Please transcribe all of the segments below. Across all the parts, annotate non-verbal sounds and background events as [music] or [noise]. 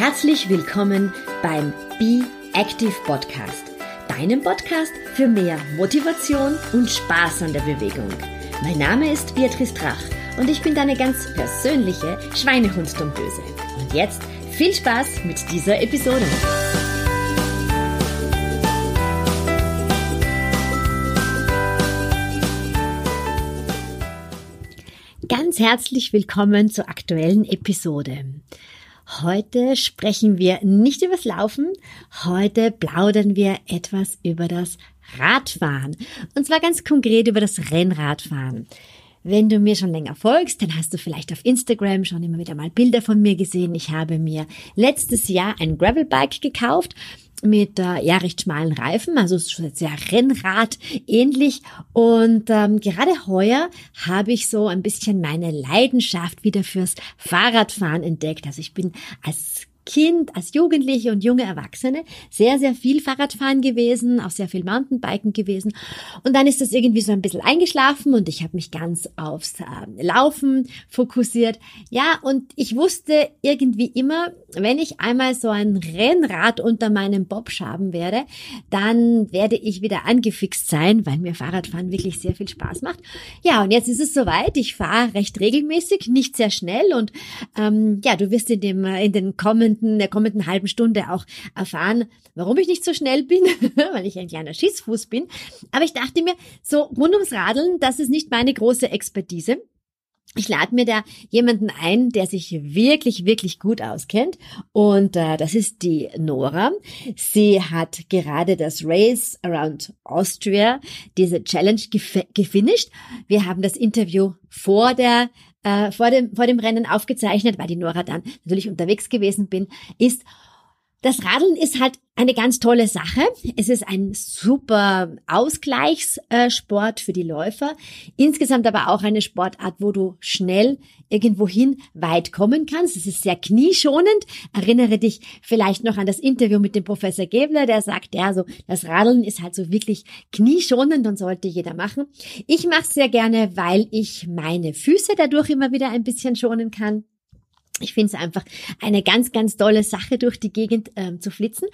Herzlich willkommen beim Be Active Podcast, deinem Podcast für mehr Motivation und Spaß an der Bewegung. Mein Name ist Beatrice Drach und ich bin deine ganz persönliche Schweinehunddomböse. Und jetzt viel Spaß mit dieser Episode. Ganz herzlich willkommen zur aktuellen Episode. Heute sprechen wir nicht übers Laufen, heute plaudern wir etwas über das Radfahren. Und zwar ganz konkret über das Rennradfahren. Wenn du mir schon länger folgst, dann hast du vielleicht auf Instagram schon immer wieder mal Bilder von mir gesehen. Ich habe mir letztes Jahr ein Gravelbike gekauft mit äh, ja recht schmalen Reifen, also sehr Rennrad ähnlich. Und ähm, gerade heuer habe ich so ein bisschen meine Leidenschaft wieder fürs Fahrradfahren entdeckt. Also ich bin als Kind, als Jugendliche und junge Erwachsene sehr, sehr viel Fahrradfahren gewesen, auch sehr viel Mountainbiken gewesen. Und dann ist das irgendwie so ein bisschen eingeschlafen und ich habe mich ganz aufs äh, Laufen fokussiert. Ja, und ich wusste irgendwie immer, wenn ich einmal so ein Rennrad unter meinem Bobsch haben werde, dann werde ich wieder angefixt sein, weil mir Fahrradfahren wirklich sehr viel Spaß macht. Ja, und jetzt ist es soweit. Ich fahre recht regelmäßig, nicht sehr schnell und ähm, ja, du wirst in dem in den kommenden kommenden, der kommenden halben Stunde auch erfahren, warum ich nicht so schnell bin, [laughs] weil ich ein kleiner Schießfuß bin. Aber ich dachte mir, so rund ums Radeln, das ist nicht meine große Expertise. Ich lade mir da jemanden ein, der sich wirklich, wirklich gut auskennt. Und äh, das ist die Nora. Sie hat gerade das Race Around Austria, diese Challenge gef gefinisht. Wir haben das Interview vor der äh, vor, dem, vor dem Rennen aufgezeichnet, weil die Nora dann natürlich unterwegs gewesen bin, ist, das Radeln ist halt eine ganz tolle Sache. Es ist ein super Ausgleichssport für die Läufer. Insgesamt aber auch eine Sportart, wo du schnell irgendwohin weit kommen kannst. Es ist sehr knieschonend. Erinnere dich vielleicht noch an das Interview mit dem Professor Gebler, der sagt, ja, so das Radeln ist halt so wirklich knieschonend und sollte jeder machen. Ich mache es sehr gerne, weil ich meine Füße dadurch immer wieder ein bisschen schonen kann. Ich finde es einfach eine ganz, ganz tolle Sache, durch die Gegend ähm, zu flitzen.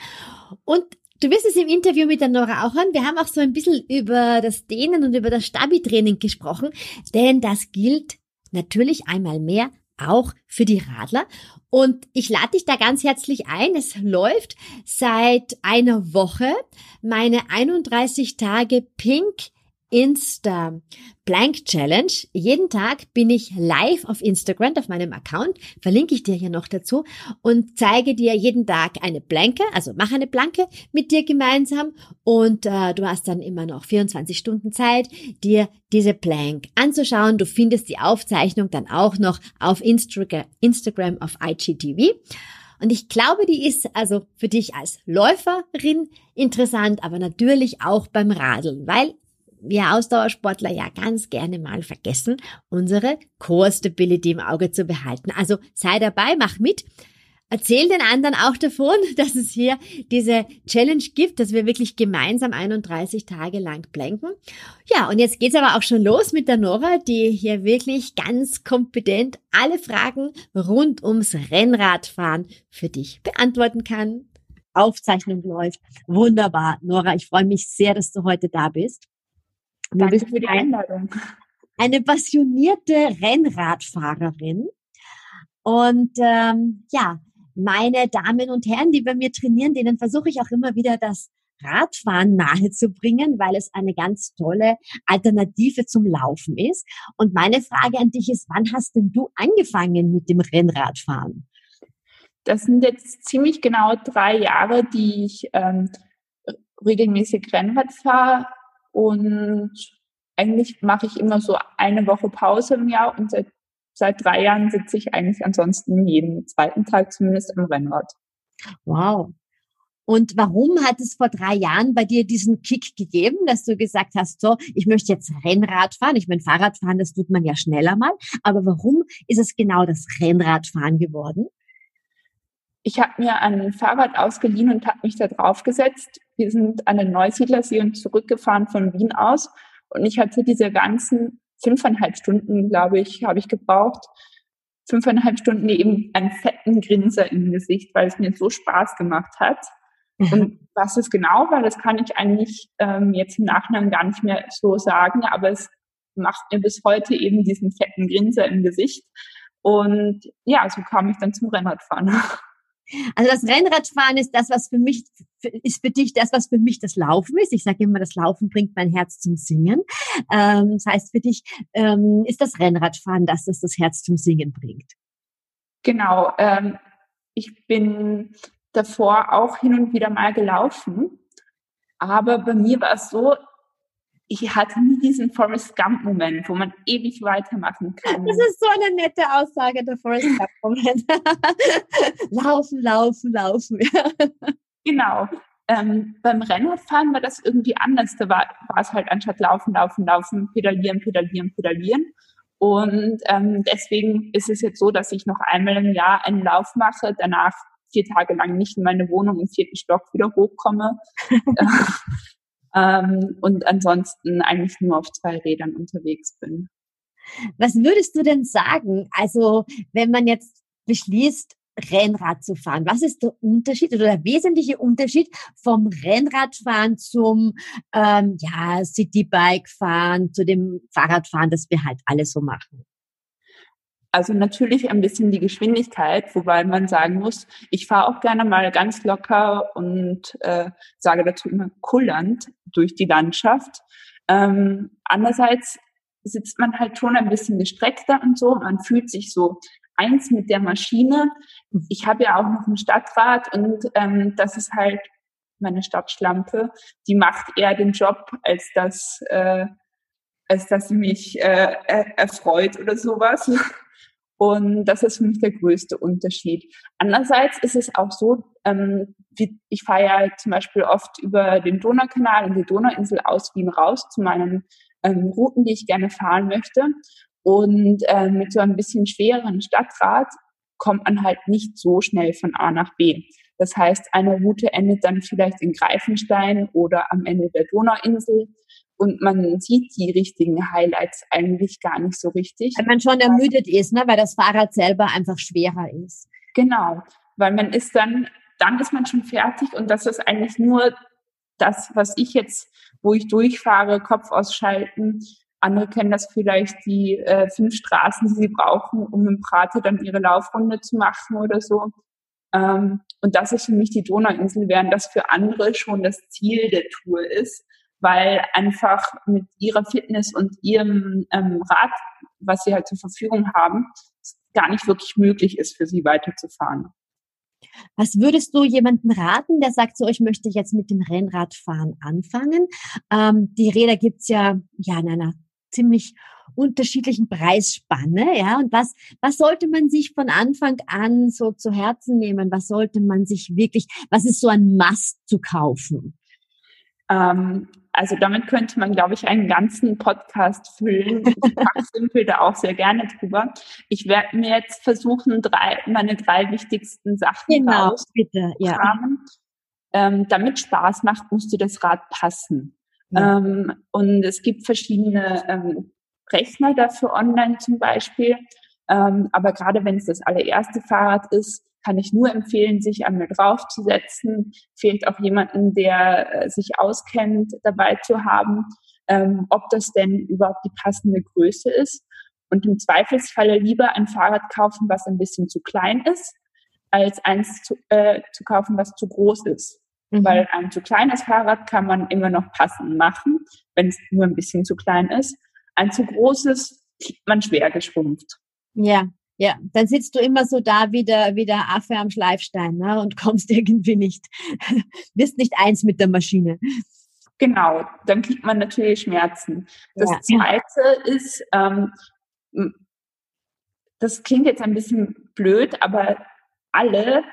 Und du wirst es im Interview mit der Nora auch hören. Wir haben auch so ein bisschen über das Dehnen und über das Stabi-Training gesprochen, denn das gilt natürlich einmal mehr auch für die Radler. Und ich lade dich da ganz herzlich ein. Es läuft seit einer Woche meine 31 Tage Pink Insta Blank Challenge. Jeden Tag bin ich live auf Instagram, auf meinem Account, verlinke ich dir hier noch dazu und zeige dir jeden Tag eine Blanke, also mach eine Blanke mit dir gemeinsam und äh, du hast dann immer noch 24 Stunden Zeit, dir diese Blank anzuschauen. Du findest die Aufzeichnung dann auch noch auf Instagram auf IGTV. Und ich glaube, die ist also für dich als Läuferin interessant, aber natürlich auch beim Radeln, weil wir Ausdauersportler ja ganz gerne mal vergessen, unsere Core Stability im Auge zu behalten. Also sei dabei, mach mit. Erzähl den anderen auch davon, [laughs] dass es hier diese Challenge gibt, dass wir wirklich gemeinsam 31 Tage lang blenken. Ja, und jetzt geht's aber auch schon los mit der Nora, die hier wirklich ganz kompetent alle Fragen rund ums Rennradfahren für dich beantworten kann. Aufzeichnung läuft. Wunderbar. Nora, ich freue mich sehr, dass du heute da bist. Danke für die Einladung. Eine passionierte Rennradfahrerin. Und ähm, ja, meine Damen und Herren, die bei mir trainieren, denen versuche ich auch immer wieder das Radfahren nahezubringen, weil es eine ganz tolle Alternative zum Laufen ist. Und meine Frage an dich ist, wann hast denn du angefangen mit dem Rennradfahren? Das sind jetzt ziemlich genau drei Jahre, die ich ähm, regelmäßig Rennrad fahre. Und eigentlich mache ich immer so eine Woche Pause im Jahr und seit, seit drei Jahren sitze ich eigentlich ansonsten jeden zweiten Tag zumindest im Rennrad. Wow. Und warum hat es vor drei Jahren bei dir diesen Kick gegeben, dass du gesagt hast, so, ich möchte jetzt Rennrad fahren? Ich meine, Fahrradfahren, das tut man ja schneller mal. Aber warum ist es genau das Rennradfahren geworden? Ich habe mir ein Fahrrad ausgeliehen und habe mich da drauf gesetzt. Wir sind an den Neusiedlersee und zurückgefahren von Wien aus. Und ich hatte diese ganzen fünfeinhalb Stunden, glaube ich, habe ich gebraucht, fünfeinhalb Stunden eben einen fetten Grinser im Gesicht, weil es mir so Spaß gemacht hat. Mhm. Und was es genau war, das kann ich eigentlich ähm, jetzt im Nachhinein gar nicht mehr so sagen, aber es macht mir bis heute eben diesen fetten Grinser im Gesicht. Und ja, so kam ich dann zum Rennradfahren. [laughs] Also das Rennradfahren ist das, was für mich, ist für dich das, was für mich das Laufen ist. Ich sage immer, das Laufen bringt mein Herz zum Singen. Ähm, das heißt, für dich ähm, ist das Rennradfahren das, das das Herz zum Singen bringt. Genau. Ähm, ich bin davor auch hin und wieder mal gelaufen. Aber bei mir war es so, ich hatte nie diesen Forrest Gump-Moment, wo man ewig weitermachen kann. Das ist so eine nette Aussage, der Forrest Gump-Moment. [laughs] laufen, laufen, laufen. genau. Ähm, beim Rennradfahren war das irgendwie anders. Da war, war es halt anstatt laufen, laufen, laufen, pedalieren, pedalieren, pedalieren. Und ähm, deswegen ist es jetzt so, dass ich noch einmal im Jahr einen Lauf mache, danach vier Tage lang nicht in meine Wohnung im vierten Stock wieder hochkomme. [laughs] [laughs] ähm, und ansonsten eigentlich nur auf zwei Rädern unterwegs bin. Was würdest du denn sagen? Also, wenn man jetzt beschließt, Rennrad zu fahren. Was ist der Unterschied oder der wesentliche Unterschied vom Rennradfahren zum ähm, ja, Citybike-Fahren, zu dem Fahrradfahren, das wir halt alle so machen? Also natürlich ein bisschen die Geschwindigkeit, wobei man sagen muss, ich fahre auch gerne mal ganz locker und äh, sage dazu immer kullernd durch die Landschaft. Ähm, andererseits sitzt man halt schon ein bisschen gestreckter und so. Man fühlt sich so eins mit der Maschine. Ich habe ja auch noch ein Stadtrad und ähm, das ist halt meine Stadtschlampe. Die macht eher den Job, als dass, äh, als dass sie mich äh, erfreut oder sowas. Und das ist für mich der größte Unterschied. Andererseits ist es auch so, ähm, wie, ich fahre ja zum Beispiel oft über den Donaukanal und die Donauinsel aus Wien raus zu meinen ähm, Routen, die ich gerne fahren möchte. Und äh, mit so ein bisschen schwereren Stadtrad kommt man halt nicht so schnell von A nach B. Das heißt, eine Route endet dann vielleicht in Greifenstein oder am Ende der Donauinsel und man sieht die richtigen Highlights eigentlich gar nicht so richtig. Weil man schon ermüdet ist, ne? weil das Fahrrad selber einfach schwerer ist. Genau, weil man ist dann, dann ist man schon fertig und das ist eigentlich nur das, was ich jetzt, wo ich durchfahre, Kopf ausschalten. Andere kennen das vielleicht, die äh, fünf Straßen, die sie brauchen, um im Prater dann ihre Laufrunde zu machen oder so. Ähm, und das ist für mich die Donauinsel, während das für andere schon das Ziel der Tour ist weil einfach mit ihrer Fitness und ihrem ähm, Rad, was sie halt zur Verfügung haben, gar nicht wirklich möglich ist, für sie weiterzufahren. Was würdest du jemandem raten, der sagt, so ich möchte jetzt mit dem Rennradfahren anfangen? Ähm, die Räder gibt's ja, ja in einer ziemlich unterschiedlichen Preisspanne, ja. Und was, was sollte man sich von Anfang an so zu Herzen nehmen? Was sollte man sich wirklich, was ist so ein Must zu kaufen? Ähm, also damit könnte man, glaube ich, einen ganzen Podcast füllen. Ich [laughs] simpel da auch sehr gerne drüber. Ich werde mir jetzt versuchen, drei, meine drei wichtigsten Sachen genau, bitte, ja. Ähm, damit Spaß macht, muss dir das Rad passen. Ja. Ähm, und es gibt verschiedene ähm, Rechner dafür online zum Beispiel. Ähm, aber gerade wenn es das allererste Fahrrad ist, kann ich nur empfehlen, sich einmal draufzusetzen, vielleicht auch jemanden, der äh, sich auskennt, dabei zu haben, ähm, ob das denn überhaupt die passende Größe ist. Und im Zweifelsfalle lieber ein Fahrrad kaufen, was ein bisschen zu klein ist, als eins zu, äh, zu kaufen, was zu groß ist. Mhm. Weil ein zu kleines Fahrrad kann man immer noch passend machen, wenn es nur ein bisschen zu klein ist. Ein zu großes kriegt man schwer geschrumpft. Ja, ja, dann sitzt du immer so da wie der, wie der Affe am Schleifstein ne, und [laughs] kommst irgendwie nicht, bist nicht eins mit der Maschine. Genau, dann kriegt man natürlich Schmerzen. Das ja. Zweite ist, ähm, das klingt jetzt ein bisschen blöd, aber alle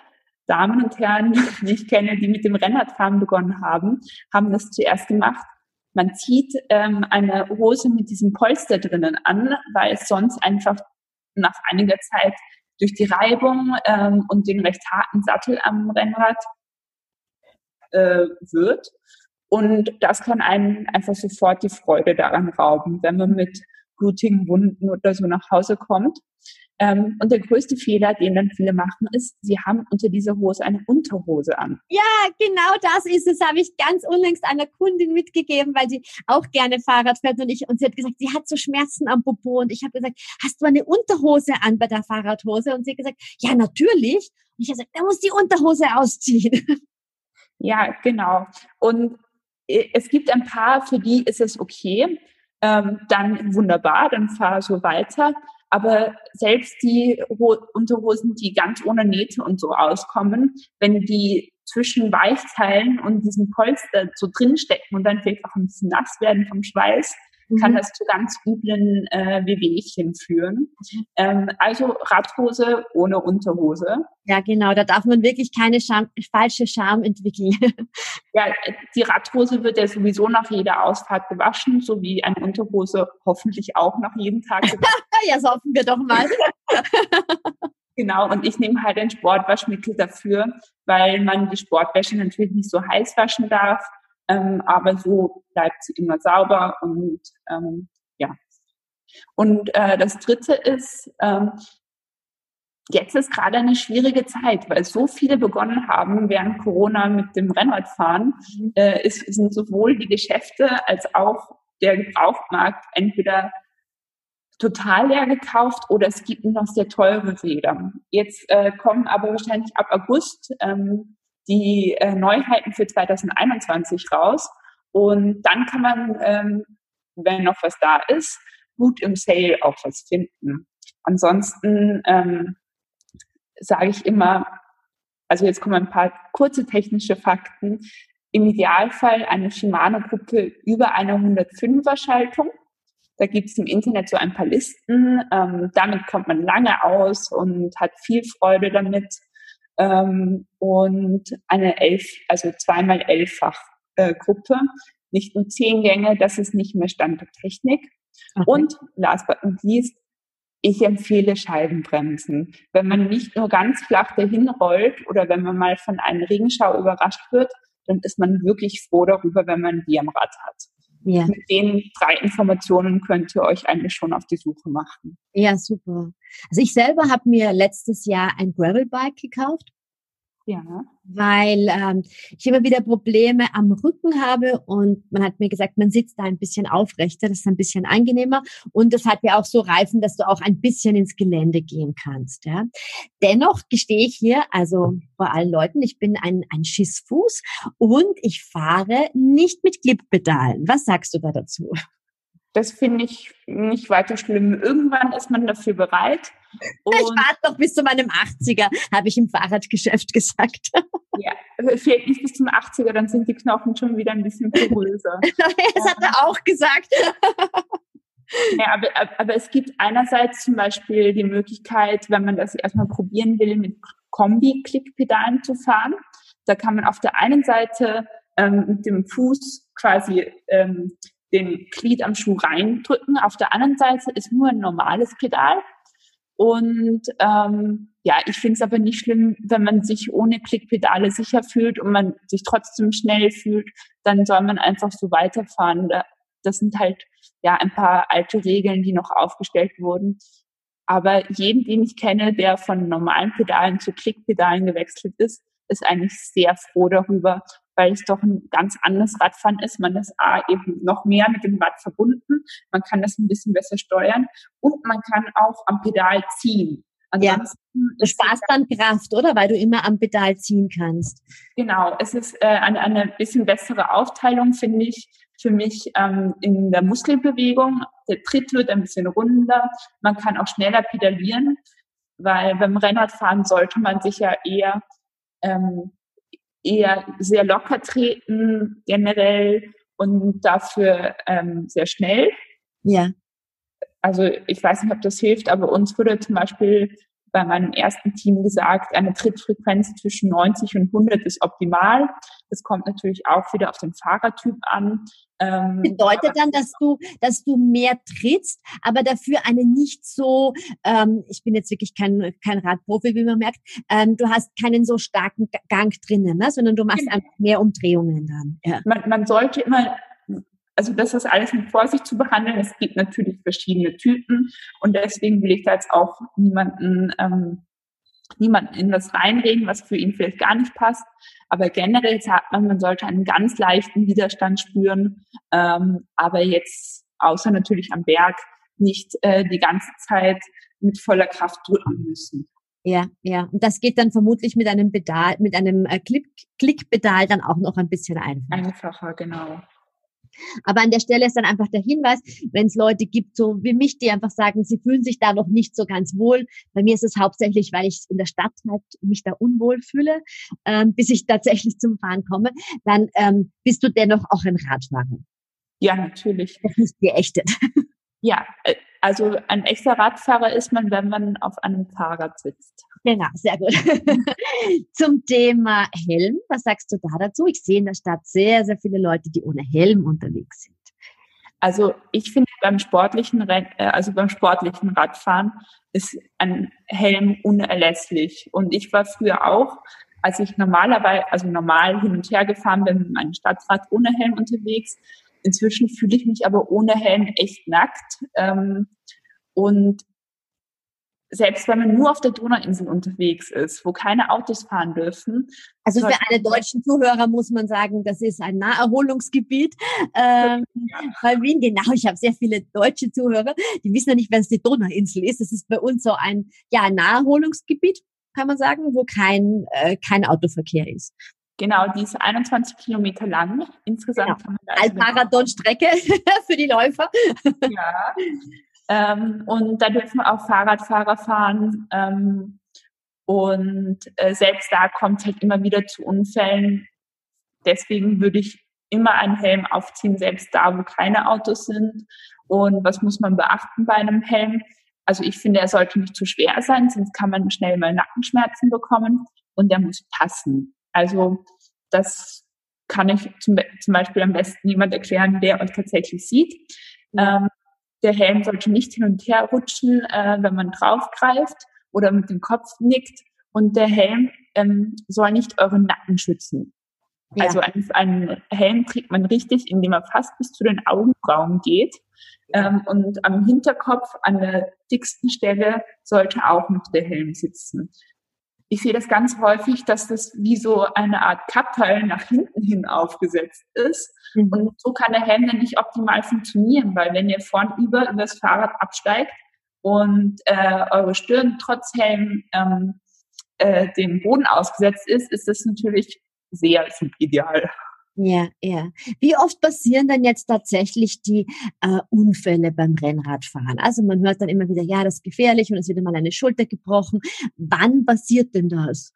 Damen und Herren, [laughs] die ich kenne, die mit dem Rennradfahren begonnen haben, haben das zuerst gemacht. Man zieht ähm, eine Hose mit diesem Polster drinnen an, weil es sonst einfach nach einiger Zeit durch die Reibung ähm, und den recht harten Sattel am Rennrad äh, wird. Und das kann einen einfach sofort die Freude daran rauben. Wenn man mit blutigen Wunden oder so nach Hause kommt. Ähm, und der größte Fehler, den dann viele machen, ist, sie haben unter dieser Hose eine Unterhose an. Ja, genau das ist es, habe ich ganz unlängst einer Kundin mitgegeben, weil sie auch gerne Fahrrad fährt und ich, und sie hat gesagt, sie hat so Schmerzen am Popo und ich habe gesagt, hast du eine Unterhose an bei der Fahrradhose? Und sie hat gesagt, ja, natürlich. Und ich habe gesagt, da muss die Unterhose ausziehen. [laughs] Ja, genau. Und äh, es gibt ein paar, für die ist es okay. Ähm, dann wunderbar, dann fahr so weiter. Aber selbst die Unterhosen, die ganz ohne Nähte und so auskommen, wenn die zwischen Weichteilen und diesem Polster so drinstecken und dann vielleicht auch ein bisschen nass werden vom Schweiß. Kann das zu ganz üblen äh, Wehwehchen führen. Mhm. Ähm, also Radhose ohne Unterhose. Ja, genau, da darf man wirklich keine Scham, falsche Scham entwickeln. [laughs] ja, die Radhose wird ja sowieso nach jeder Ausfahrt gewaschen, so wie eine Unterhose hoffentlich auch nach jedem Tag gewaschen. [laughs] ja, so hoffen wir doch mal. [laughs] Genau, und ich nehme halt ein Sportwaschmittel dafür, weil man die Sportwäsche natürlich nicht so heiß waschen darf ähm, aber so bleibt sie immer sauber und ähm, ja. Und äh, das Dritte ist, ähm, jetzt ist gerade eine schwierige Zeit, weil so viele begonnen haben während Corona mit dem Rennradfahren, mhm. äh, ist, sind sowohl die Geschäfte als auch der Gebrauchtmarkt entweder total leer gekauft oder es gibt noch sehr teure Räder. Jetzt äh, kommen aber wahrscheinlich ab August ähm, die äh, Neuheiten für 2021 raus. Und dann kann man, ähm, wenn noch was da ist, gut im Sale auch was finden. Ansonsten ähm, sage ich immer, also jetzt kommen ein paar kurze technische Fakten. Im Idealfall eine Shimano-Gruppe über einer 105er Schaltung. Da gibt es im Internet so ein paar Listen. Ähm, damit kommt man lange aus und hat viel Freude damit ähm, und eine elf, also zweimal elffach äh, Gruppe, nicht nur zehn Gänge, das ist nicht mehr Stand der Technik. Okay. Und last but not least, ich empfehle Scheibenbremsen. Wenn man nicht nur ganz flach dahin rollt oder wenn man mal von einem Regenschau überrascht wird, dann ist man wirklich froh darüber, wenn man die am Rad hat. Ja. Mit den drei Informationen könnt ihr euch eigentlich schon auf die Suche machen. Ja, super. Also ich selber habe mir letztes Jahr ein Gravelbike gekauft ja. Weil ähm, ich immer wieder Probleme am Rücken habe und man hat mir gesagt, man sitzt da ein bisschen aufrechter, das ist ein bisschen angenehmer und das hat ja auch so Reifen, dass du auch ein bisschen ins Gelände gehen kannst. Ja. Dennoch gestehe ich hier, also vor allen Leuten, ich bin ein, ein Schissfuß und ich fahre nicht mit Clippedalen. Was sagst du da dazu? Das finde ich nicht weiter schlimm. Irgendwann ist man dafür bereit. ich warte noch bis zu meinem 80er, habe ich im Fahrradgeschäft [laughs] gesagt. ja, fehlt nicht bis zum 80er, dann sind die Knochen schon wieder ein bisschen poröser. [laughs] das hat er auch gesagt. [laughs] ja, aber, aber es gibt einerseits zum Beispiel die Möglichkeit, wenn man das erstmal probieren will, mit Kombi-Klickpedalen zu fahren. Da kann man auf der einen Seite ähm, mit dem Fuß quasi ähm, den Glied am Schuh reindrücken. Auf der anderen Seite ist nur ein normales Pedal. Und ähm, ja, ich finde es aber nicht schlimm, wenn man sich ohne Klickpedale sicher fühlt und man sich trotzdem schnell fühlt, dann soll man einfach so weiterfahren. Das sind halt ja ein paar alte Regeln, die noch aufgestellt wurden. Aber jeden, den ich kenne, der von normalen Pedalen zu Klickpedalen gewechselt ist, ist eigentlich sehr froh darüber, weil es doch ein ganz anderes Radfahren ist. Man ist A, eben noch mehr mit dem Rad verbunden, man kann das ein bisschen besser steuern und man kann auch am Pedal ziehen. Ansonsten ja. Du sparst dann Kraft, oder? Weil du immer am Pedal ziehen kannst. Genau. Es ist äh, eine, eine bisschen bessere Aufteilung, finde ich, für mich ähm, in der Muskelbewegung. Der Tritt wird ein bisschen runder. Man kann auch schneller pedalieren, weil beim Rennradfahren sollte man sich ja eher ähm, eher sehr locker treten generell und dafür ähm, sehr schnell. Ja. Also ich weiß nicht, ob das hilft, aber uns wurde zum Beispiel bei meinem ersten Team gesagt, eine Trittfrequenz zwischen 90 und 100 ist optimal. Das kommt natürlich auch wieder auf den Fahrertyp an. Ähm, Bedeutet dann, dass du, dass du mehr trittst, aber dafür eine nicht so, ähm, ich bin jetzt wirklich kein, kein Radprofi, wie man merkt, ähm, du hast keinen so starken Gang drinnen, ne? sondern du machst genau. einfach mehr Umdrehungen dann. Ja. Man, man sollte immer also das ist alles mit Vorsicht zu behandeln. Es gibt natürlich verschiedene Typen und deswegen will ich da jetzt auch niemanden ähm, niemanden in das reinreden, was für ihn vielleicht gar nicht passt. Aber generell sagt man, man sollte einen ganz leichten Widerstand spüren, ähm, aber jetzt außer natürlich am Berg nicht äh, die ganze Zeit mit voller Kraft drücken müssen. Ja, ja. Und das geht dann vermutlich mit einem Pedal, mit einem äh, Klick, Klickpedal dann auch noch ein bisschen einfacher. Einfacher, genau. Aber an der Stelle ist dann einfach der Hinweis, wenn es Leute gibt, so wie mich, die einfach sagen, sie fühlen sich da noch nicht so ganz wohl. Bei mir ist es hauptsächlich, weil ich in der Stadt halt mich da unwohl fühle, ähm, bis ich tatsächlich zum Fahren komme. Dann ähm, bist du dennoch auch ein Radfahrer. Ja, natürlich. Das ist geächtet. [laughs] Ja, äh, also ein echter Radfahrer ist man, wenn man auf einem Fahrrad sitzt. Genau, sehr gut. [laughs] Zum Thema Helm, was sagst du da dazu? Ich sehe in der Stadt sehr, sehr viele Leute, die ohne Helm unterwegs sind. Also ich finde beim sportlichen, äh, also beim sportlichen Radfahren ist ein Helm unerlässlich. Und ich war früher auch, als ich normalerweise, also normal hin und her gefahren bin mit meinem Stadtrad ohne Helm unterwegs. Inzwischen fühle ich mich aber ohne Helm echt nackt. Ähm, und selbst wenn man nur auf der Donauinsel unterwegs ist, wo keine Autos fahren dürfen. Also für alle deutschen Zuhörer muss man sagen, das ist ein Naherholungsgebiet. Ähm, ja. Bei Wien, genau, ich habe sehr viele deutsche Zuhörer, die wissen ja nicht, was die Donauinsel ist. Das ist bei uns so ein, ja, Naherholungsgebiet, kann man sagen, wo kein, äh, kein Autoverkehr ist. Genau, die ist 21 Kilometer lang. Insgesamt genau. Als Marathonstrecke [laughs] für die Läufer. Ja. Ähm, und da dürfen auch Fahrradfahrer fahren. Ähm, und äh, selbst da kommt es halt immer wieder zu Unfällen. Deswegen würde ich immer einen Helm aufziehen, selbst da, wo keine Autos sind. Und was muss man beachten bei einem Helm? Also ich finde, er sollte nicht zu schwer sein, sonst kann man schnell mal Nackenschmerzen bekommen. Und der muss passen. Also das kann ich zum, zum Beispiel am besten jemand erklären, der euch tatsächlich sieht. Ähm, der Helm sollte nicht hin und her rutschen, äh, wenn man draufgreift oder mit dem Kopf nickt. Und der Helm ähm, soll nicht euren Nacken schützen. Ja. Also einen, einen Helm trägt man richtig, indem er fast bis zu den Augenbrauen geht. Ähm, und am Hinterkopf, an der dicksten Stelle, sollte auch noch der Helm sitzen ich sehe das ganz häufig, dass das wie so eine Art Kappteil nach hinten hin aufgesetzt ist. Mhm. Und so kann der Helm dann nicht optimal funktionieren, weil wenn ihr vorn über, über das Fahrrad absteigt und äh, eure Stirn trotz Helm ähm, äh, dem Boden ausgesetzt ist, ist das natürlich sehr subideal. Ja, ja. Wie oft passieren denn jetzt tatsächlich die äh, Unfälle beim Rennradfahren? Also man hört dann immer wieder, ja, das ist gefährlich und es wird mal eine Schulter gebrochen. Wann passiert denn das?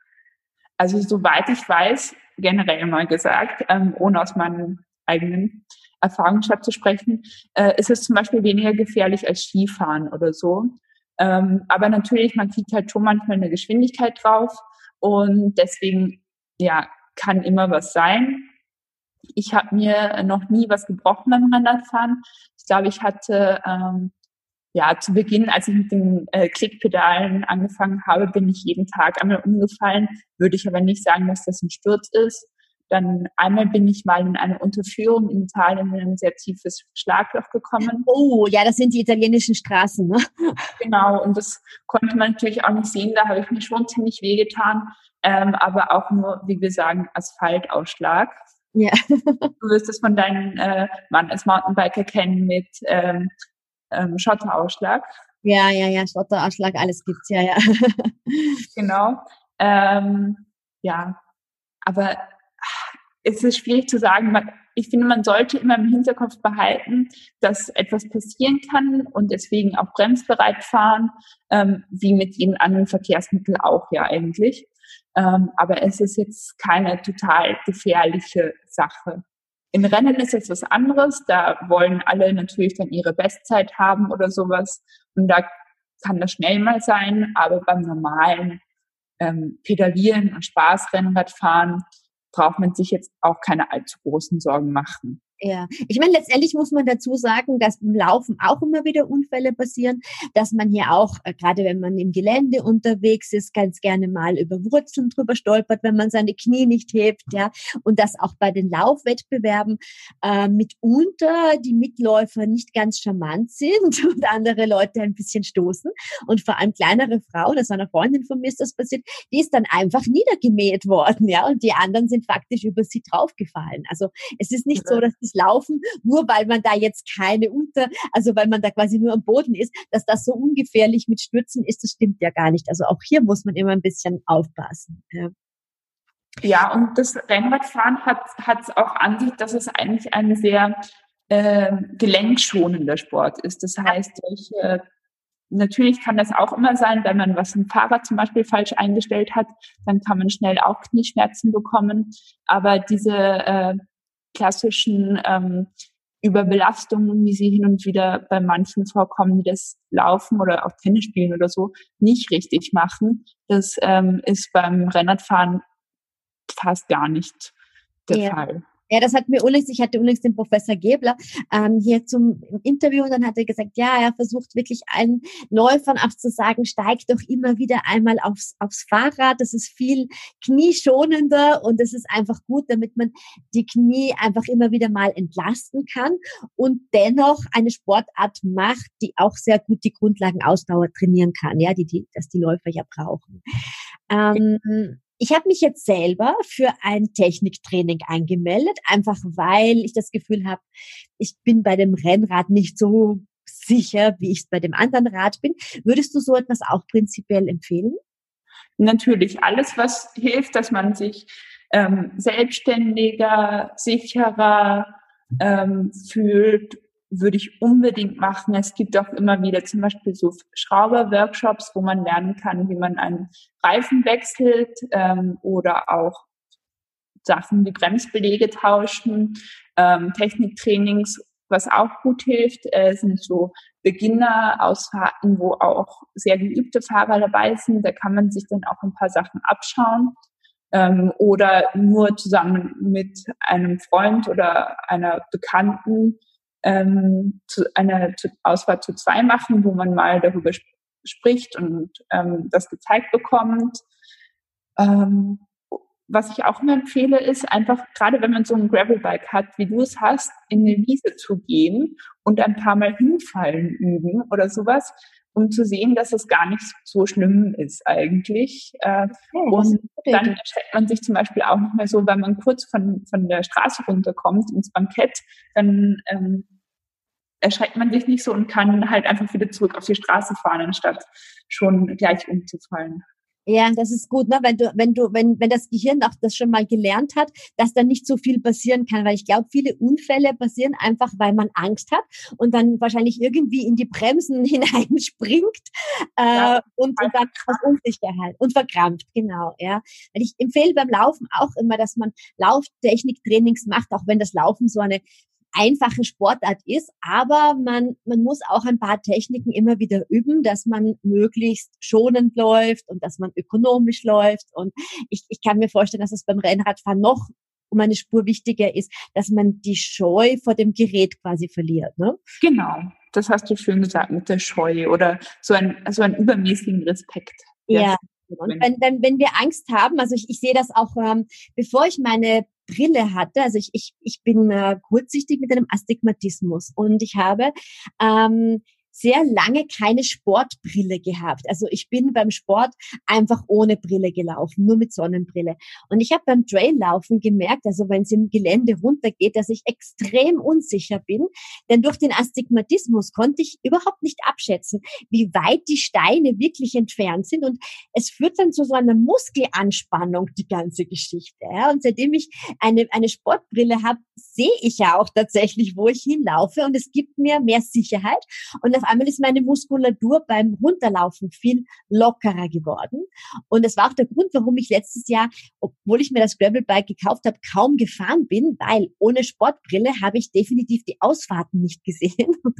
Also soweit ich weiß, generell mal gesagt, ähm, ohne aus meinem eigenen Erfahrungsschatz zu sprechen, äh, ist es zum Beispiel weniger gefährlich als Skifahren oder so. Ähm, aber natürlich, man kriegt halt schon manchmal eine Geschwindigkeit drauf und deswegen, ja, kann immer was sein. Ich habe mir noch nie was gebrochen beim Radfahren. Ich glaube, ich hatte ähm, ja zu Beginn, als ich mit den äh, Klickpedalen angefangen habe, bin ich jeden Tag einmal umgefallen. Würde ich aber nicht sagen, dass das ein Sturz ist. Dann einmal bin ich mal in eine Unterführung in Italien in ein sehr tiefes Schlagloch gekommen. Oh, ja, das sind die italienischen Straßen, ne? Genau, und das konnte man natürlich auch nicht sehen. Da habe ich mir schon ziemlich wehgetan. Ähm, aber auch nur, wie wir sagen, Asphaltausschlag. Ja. du wirst es von deinem äh, Mann als Mountainbiker kennen mit ähm, ähm, Schotterausschlag. Ja, ja, ja, Schotterausschlag, alles gibt's, ja, ja. [laughs] genau. Ähm, ja, aber es ist schwierig zu sagen. Man, ich finde, man sollte immer im Hinterkopf behalten, dass etwas passieren kann und deswegen auch bremsbereit fahren, ähm, wie mit jedem anderen Verkehrsmittel auch ja eigentlich. Ähm, aber es ist jetzt keine total gefährliche Sache. In Rennen ist es was anderes. Da wollen alle natürlich dann ihre Bestzeit haben oder sowas. Und da kann das schnell mal sein. Aber beim normalen ähm, Pedalieren und Spaßrennradfahren braucht man sich jetzt auch keine allzu großen Sorgen machen. Ja, ich meine, letztendlich muss man dazu sagen, dass beim Laufen auch immer wieder Unfälle passieren, dass man hier auch, äh, gerade wenn man im Gelände unterwegs ist, ganz gerne mal über Wurzeln drüber stolpert, wenn man seine Knie nicht hebt, ja, und dass auch bei den Laufwettbewerben äh, mitunter die Mitläufer nicht ganz charmant sind [laughs] und andere Leute ein bisschen stoßen und vor allem kleinere Frauen, das einer Freundin von mir ist das passiert, die ist dann einfach niedergemäht worden, ja, und die anderen sind faktisch über sie draufgefallen. Also es ist nicht so, dass die Laufen, nur weil man da jetzt keine unter, also weil man da quasi nur am Boden ist, dass das so ungefährlich mit Stürzen ist, das stimmt ja gar nicht. Also auch hier muss man immer ein bisschen aufpassen. Ja. Ja, und das Rennradfahren hat hat auch an sich, dass es eigentlich ein sehr äh, gelenkschonender Sport ist. Das heißt, durch, äh, natürlich kann das auch immer sein, wenn man was im Fahrrad zum Beispiel falsch eingestellt hat, dann kann man schnell auch Knieschmerzen bekommen. Aber diese äh, klassischen ähm, Überbelastungen, wie sie hin und wieder bei manchen vorkommen, die das Laufen oder auch Tennis spielen oder so nicht richtig machen. Das ähm, ist beim Rennradfahren fast gar nicht der ja. Fall. Ja, das hat mir unlängst, ich hatte unlängst den Professor Gebler ähm, hier zum Interview und dann hat er gesagt, ja, er versucht wirklich allen Läufern auch zu sagen, steig doch immer wieder einmal aufs, aufs Fahrrad. Das ist viel knieschonender und das ist einfach gut, damit man die Knie einfach immer wieder mal entlasten kann und dennoch eine Sportart macht, die auch sehr gut die Grundlagenausdauer trainieren kann, ja, die, die, dass die Läufer ja brauchen. Ähm, ich habe mich jetzt selber für ein Techniktraining angemeldet, einfach weil ich das Gefühl habe, ich bin bei dem Rennrad nicht so sicher, wie ich es bei dem anderen Rad bin. Würdest du so etwas auch prinzipiell empfehlen? Natürlich, alles, was hilft, dass man sich ähm, selbstständiger, sicherer ähm, fühlt würde ich unbedingt machen. Es gibt auch immer wieder zum Beispiel so Schrauber-Workshops, wo man lernen kann, wie man einen Reifen wechselt ähm, oder auch Sachen wie Bremsbelege tauschen, ähm, Techniktrainings, was auch gut hilft, äh, sind so Beginner-Ausfahrten, wo auch sehr geübte Fahrer dabei sind. Da kann man sich dann auch ein paar Sachen abschauen. Ähm, oder nur zusammen mit einem Freund oder einer Bekannten ähm, zu einer Auswahl zu zwei machen, wo man mal darüber sp spricht und ähm, das gezeigt bekommt. Ähm, was ich auch immer empfehle, ist einfach, gerade wenn man so ein Gravelbike hat, wie du es hast, in eine Wiese zu gehen und ein paar Mal hinfallen üben oder sowas, um zu sehen, dass es gar nicht so schlimm ist eigentlich. Äh, und dann erschreckt man sich zum Beispiel auch noch mal so, wenn man kurz von, von der Straße runterkommt ins Bankett, dann ähm, erschreckt man sich nicht so und kann halt einfach wieder zurück auf die Straße fahren, anstatt schon gleich umzufallen. Ja, das ist gut, ne? wenn du, wenn du, wenn, wenn das Gehirn auch das schon mal gelernt hat, dass da nicht so viel passieren kann, weil ich glaube, viele Unfälle passieren einfach, weil man Angst hat und dann wahrscheinlich irgendwie in die Bremsen [laughs] hineinspringt äh, ja, und, und dann aus Unsicherheit und verkrampft, genau, ja. Weil ich empfehle beim Laufen auch immer, dass man Lauftechniktrainings macht, auch wenn das Laufen so eine einfache Sportart ist, aber man, man muss auch ein paar Techniken immer wieder üben, dass man möglichst schonend läuft und dass man ökonomisch läuft. Und ich, ich kann mir vorstellen, dass es beim Rennradfahren noch um eine Spur wichtiger ist, dass man die Scheu vor dem Gerät quasi verliert. Ne? Genau, das hast du schön gesagt mit der Scheu oder so ein, so einen übermäßigen Respekt. Ja. Und wenn, wenn, wenn wir Angst haben, also ich, ich sehe das auch, ähm, bevor ich meine Brille hatte. Also ich, ich, ich bin äh, kurzsichtig mit einem Astigmatismus und ich habe ähm, sehr lange keine Sportbrille gehabt. Also ich bin beim Sport einfach ohne Brille gelaufen, nur mit Sonnenbrille. Und ich habe beim Traillaufen gemerkt, also wenn es im Gelände runtergeht, dass ich extrem unsicher bin, denn durch den Astigmatismus konnte ich überhaupt nicht abschätzen, wie weit die Steine wirklich entfernt sind. Und es führt dann zu so einer Muskelanspannung, die ganze Geschichte. Ja? Und seitdem ich eine, eine Sportbrille habe, sehe ich ja auch tatsächlich, wo ich hinlaufe und es gibt mir mehr Sicherheit. Und auf einmal ist meine Muskulatur beim Runterlaufen viel lockerer geworden. Und das war auch der Grund, warum ich letztes Jahr, obwohl ich mir das Gravelbike gekauft habe, kaum gefahren bin, weil ohne Sportbrille habe ich definitiv die Ausfahrten nicht gesehen [laughs] und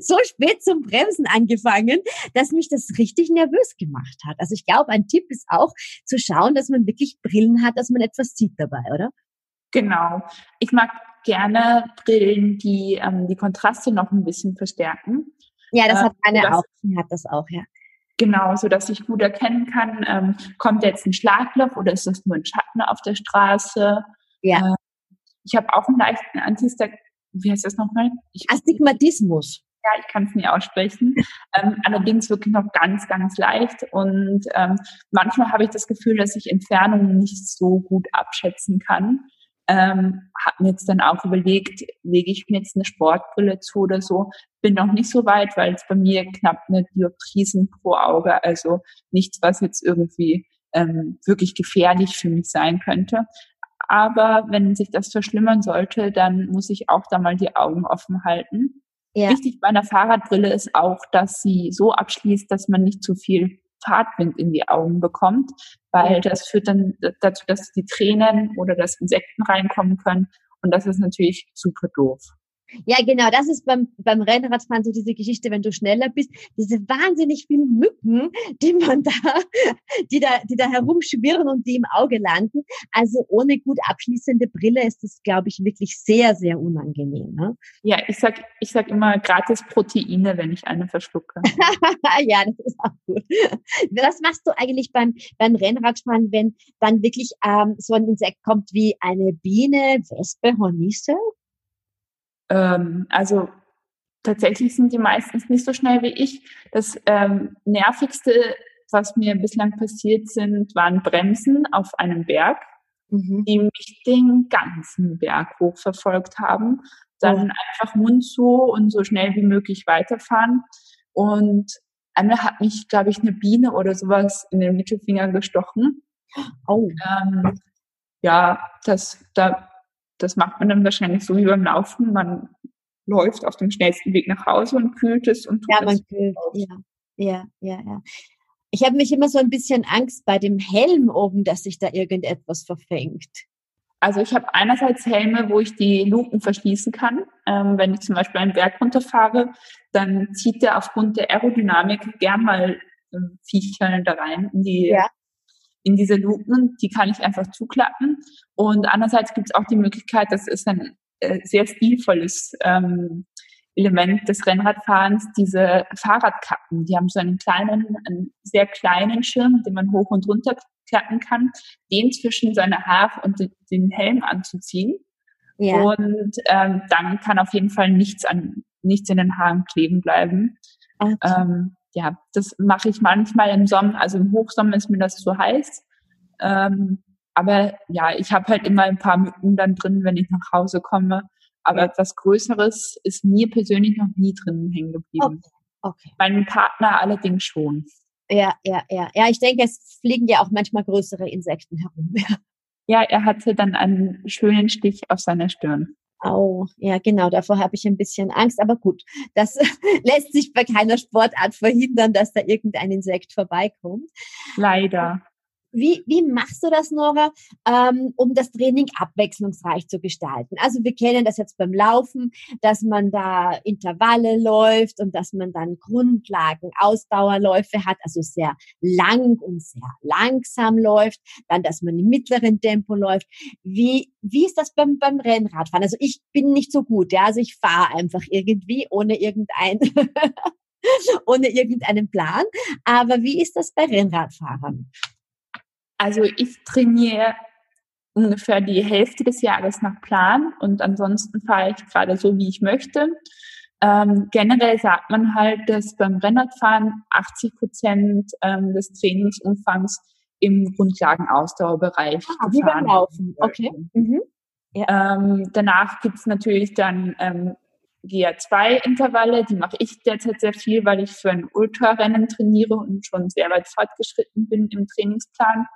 so spät zum Bremsen angefangen, dass mich das richtig nervös gemacht hat. Also ich glaube, ein Tipp ist auch zu schauen, dass man wirklich Brillen hat, dass man etwas sieht dabei, oder? Genau. Ich mag gerne Brillen, die ähm, die Kontraste noch ein bisschen verstärken. Ja, das hat meine äh, auch. Hat das auch, ja. Genau, so dass ich gut erkennen kann, ähm, kommt jetzt ein Schlagloch oder ist das nur ein Schatten auf der Straße? Ja. Äh, ich habe auch einen leichten Antistag, wie heißt das nochmal? Ich, Astigmatismus. Ja, ich kann es nie aussprechen. [laughs] Ähm, allerdings wirklich noch ganz, ganz leicht. Und ähm, manchmal habe ich das Gefühl, dass ich Entfernungen nicht so gut abschätzen kann. Ähm, habe mir jetzt dann auch überlegt, lege ich mir jetzt eine Sportbrille zu oder so. Bin noch nicht so weit, weil es bei mir knapp eine Dioptrisen pro Auge, also nichts, was jetzt irgendwie ähm, wirklich gefährlich für mich sein könnte. Aber wenn sich das verschlimmern sollte, dann muss ich auch da mal die Augen offen halten. Ja. Wichtig bei einer Fahrradbrille ist auch, dass sie so abschließt, dass man nicht zu viel Fahrtwind in die Augen bekommt, weil das führt dann dazu, dass die Tränen oder dass Insekten reinkommen können. Und das ist natürlich super doof. Ja, genau, das ist beim, beim Rennradfahren so diese Geschichte, wenn du schneller bist, diese wahnsinnig vielen Mücken, die man da, [laughs] die da, die da herumschwirren und die im Auge landen. Also ohne gut abschließende Brille ist das, glaube ich, wirklich sehr, sehr unangenehm. Ne? Ja, ich sag, ich sag immer gratis Proteine, wenn ich eine verschlucke. [laughs] ja, das ist auch gut. Was machst du eigentlich beim, beim Rennradfahren, wenn dann wirklich ähm, so ein Insekt kommt wie eine Biene, Wespe, Hornisse? Ähm, also tatsächlich sind die meistens nicht so schnell wie ich. Das ähm, nervigste, was mir bislang passiert sind, waren Bremsen auf einem Berg, mhm. die mich den ganzen Berg hoch verfolgt haben. Dann oh. einfach Mund zu und so schnell wie möglich weiterfahren. Und einmal hat mich, glaube ich, eine Biene oder sowas in den Mittelfinger gestochen. Oh. Ähm, ja, das, da das macht man dann wahrscheinlich so wie beim Laufen. Man läuft auf dem schnellsten Weg nach Hause und kühlt es und tut Ja, man kühlt, ja, ja, ja, ja. Ich habe mich immer so ein bisschen Angst bei dem Helm oben, dass sich da irgendetwas verfängt. Also ich habe einerseits Helme, wo ich die Luken verschließen kann. Ähm, wenn ich zum Beispiel einen Berg runterfahre, dann zieht der aufgrund der Aerodynamik gern mal ähm, Viechern da rein in die ja in diese Luken, die kann ich einfach zuklappen. Und andererseits gibt es auch die Möglichkeit, das ist ein äh, sehr stilvolles ähm, Element des Rennradfahrens, diese Fahrradkappen. Die haben so einen kleinen, einen sehr kleinen Schirm, den man hoch und runter klappen kann, den zwischen seine Haare und den Helm anzuziehen. Ja. Und ähm, dann kann auf jeden Fall nichts an nichts in den Haaren kleben bleiben. Okay. Ähm, ja, das mache ich manchmal im Sommer, also im Hochsommer ist mir das zu heiß. Ähm, aber ja, ich habe halt immer ein paar Mücken dann drin, wenn ich nach Hause komme. Aber etwas Größeres ist mir persönlich noch nie drin hängen geblieben. Okay. okay. Meinem Partner allerdings schon. Ja, ja, ja. Ja, ich denke, es fliegen ja auch manchmal größere Insekten herum. [laughs] Ja, er hatte dann einen schönen Stich auf seiner Stirn. Oh, ja, genau, davor habe ich ein bisschen Angst. Aber gut, das [laughs] lässt sich bei keiner Sportart verhindern, dass da irgendein Insekt vorbeikommt. Leider. Wie, wie machst du das, Nora, ähm, um das Training abwechslungsreich zu gestalten? Also wir kennen das jetzt beim Laufen, dass man da Intervalle läuft und dass man dann Grundlagen, Ausdauerläufe hat, also sehr lang und sehr langsam läuft, dann, dass man im mittleren Tempo läuft. Wie, wie ist das beim, beim Rennradfahren? Also ich bin nicht so gut, ja, also ich fahre einfach irgendwie ohne irgendein [laughs] ohne irgendeinen Plan. Aber wie ist das bei Rennradfahrern? Also ich trainiere ungefähr die Hälfte des Jahres nach Plan und ansonsten fahre ich gerade so, wie ich möchte. Ähm, generell sagt man halt, dass beim Rennradfahren 80 Prozent ähm, des Trainingsumfangs im Grundlagenausdauerbereich ah, wie beim Laufen. Okay. Mhm. Ja. Ähm, danach gibt's natürlich dann ähm, GA2-Intervalle, die mache ich derzeit sehr viel, weil ich für ein Ultrarennen trainiere und schon sehr weit fortgeschritten bin im Trainingsplan.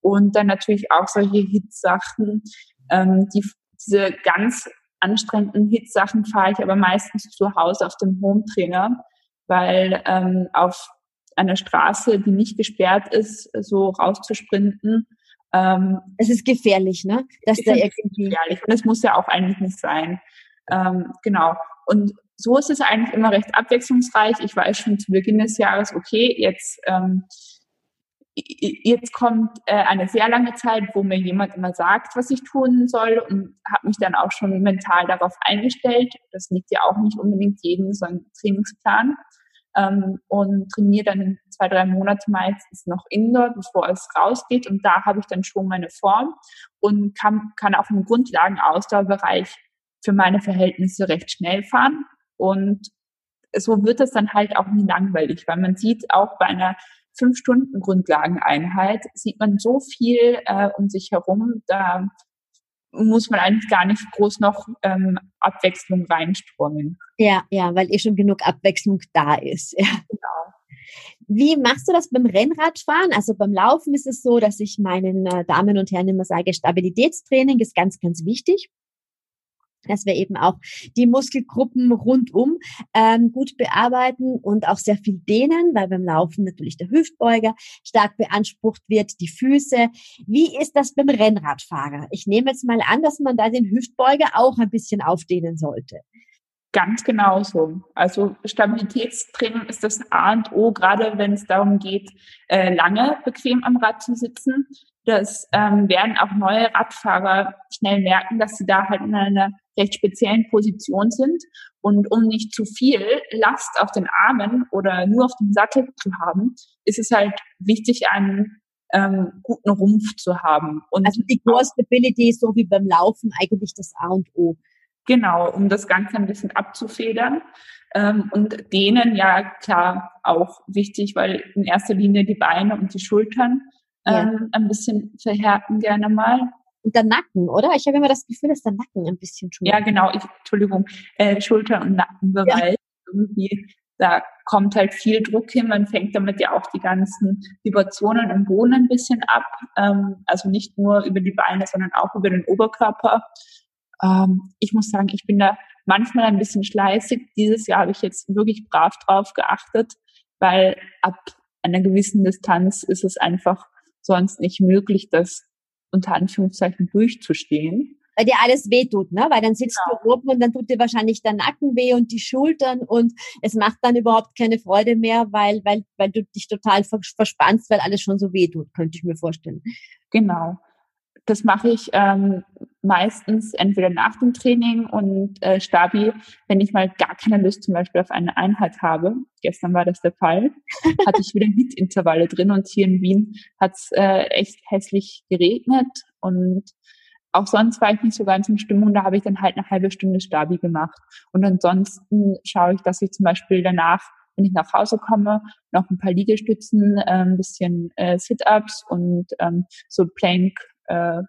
Und dann natürlich auch solche Hitsachen, ähm, die, diese ganz anstrengenden Hitsachen fahre ich aber meistens zu Hause auf dem Home-Trainer, weil ähm, auf einer Straße, die nicht gesperrt ist, so rauszusprinten. Ähm, es ist gefährlich, ne? Dass da irgendwie gefährlich und es muss ja auch eigentlich nicht sein. Ähm, genau. Und so ist es eigentlich immer recht abwechslungsreich. Ich weiß schon zu Beginn des Jahres, okay, jetzt ähm, jetzt kommt äh, eine sehr lange Zeit, wo mir jemand immer sagt, was ich tun soll und habe mich dann auch schon mental darauf eingestellt. Das liegt ja auch nicht unbedingt jedem so ein Trainingsplan. Ähm, und trainiere dann zwei, drei Monate meistens noch indoor, bevor es rausgeht. Und da habe ich dann schon meine Form und kann, kann auf dem Grundlagen-Ausdauerbereich für meine Verhältnisse recht schnell fahren. Und so wird es dann halt auch nie langweilig, weil man sieht auch bei einer fünf Stunden Grundlageneinheit sieht man so viel äh, um sich herum, da muss man eigentlich gar nicht groß noch ähm, Abwechslung reinstreuen. Ja, ja, weil eh schon genug Abwechslung da ist. [laughs] Ja. Genau. Wie machst du das beim Rennradfahren? Also beim Laufen ist es so, dass ich meinen äh, Damen und Herren immer sage, Stabilitätstraining ist ganz, ganz wichtig dass wir eben auch die Muskelgruppen rundum ähm, gut bearbeiten und auch sehr viel dehnen, weil beim Laufen natürlich der Hüftbeuger stark beansprucht wird, die Füße. Wie ist das beim Rennradfahrer? Ich nehme jetzt mal an, dass man da den Hüftbeuger auch ein bisschen aufdehnen sollte. Ganz genau so. Also Stabilitätstraining ist das A und O, gerade wenn es darum geht, äh, lange bequem am Rad zu sitzen. Das ähm, werden auch neue Radfahrer schnell merken, dass sie da halt in einer recht speziellen Position sind. Und um nicht zu viel Last auf den Armen oder nur auf dem Sattel zu haben, ist es halt wichtig, einen ähm, guten Rumpf zu haben. Und also die Core Stability ist so wie beim Laufen eigentlich das A und O. Genau, um das Ganze ein bisschen abzufedern. Ähm, und denen ja klar auch wichtig, weil in erster Linie die Beine und die Schultern ähm, ja. ein bisschen verhärten gerne mal. Und der Nacken, oder? Ich habe immer das Gefühl, dass der Nacken ein bisschen schon. Ja, genau. Ich, Entschuldigung, äh, Schulter- und Nackenbereich. Ja. Irgendwie, da kommt halt viel Druck hin. Man fängt damit ja auch die ganzen Vibrationen im Boden ein bisschen ab. Ähm, also nicht nur über die Beine, sondern auch über den Oberkörper. Ähm, ich muss sagen, ich bin da manchmal ein bisschen schleißig. Dieses Jahr habe ich jetzt wirklich brav drauf geachtet, weil ab einer gewissen Distanz ist es einfach sonst nicht möglich, das unter Anführungszeichen durchzustehen. Weil dir alles wehtut, ne? Weil dann sitzt genau. du oben und dann tut dir wahrscheinlich der Nacken weh und die Schultern und es macht dann überhaupt keine Freude mehr, weil, weil, weil du dich total verspannst, weil alles schon so wehtut, könnte ich mir vorstellen. Genau das mache ich ähm, meistens entweder nach dem Training und äh, Stabi, wenn ich mal gar keine Lust zum Beispiel auf eine Einheit habe. Gestern war das der Fall. [laughs] hatte ich wieder Hitintervalle drin und hier in Wien hat es äh, echt hässlich geregnet und auch sonst war ich nicht so ganz in Stimmung. Da habe ich dann halt eine halbe Stunde Stabi gemacht. Und ansonsten schaue ich, dass ich zum Beispiel danach wenn ich nach Hause komme, noch ein paar Liegestützen, äh, ein bisschen äh, Sit-ups und ähm, so Plank äh,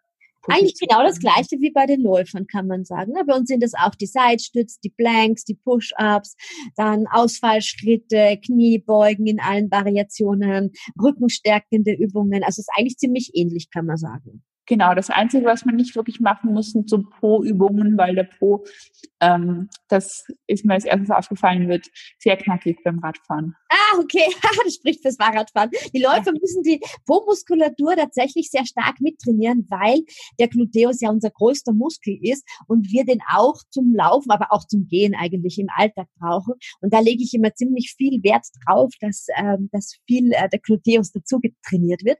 eigentlich genau das gleiche wie bei den Läufern, kann man sagen. Ne? Bei uns sind es auch die Seitstütz, die Blanks, die Push-Ups, dann Ausfallschritte, Kniebeugen in allen Variationen, rückenstärkende Übungen. Also es ist eigentlich ziemlich ähnlich, kann man sagen. Genau, das Einzige, was man nicht wirklich machen muss, sind so Po-Übungen, weil der Po, ähm, das ist mir als erstes aufgefallen, wird sehr knackig beim Radfahren. Ah, okay, [laughs] das spricht fürs Fahrradfahren. Die Läufer ja. müssen die Po-Muskulatur tatsächlich sehr stark mittrainieren, weil der Gluteus ja unser größter Muskel ist und wir den auch zum Laufen, aber auch zum Gehen eigentlich im Alltag brauchen. Und da lege ich immer ziemlich viel Wert drauf, dass, ähm, dass viel äh, der Gluteus dazu getrainiert wird.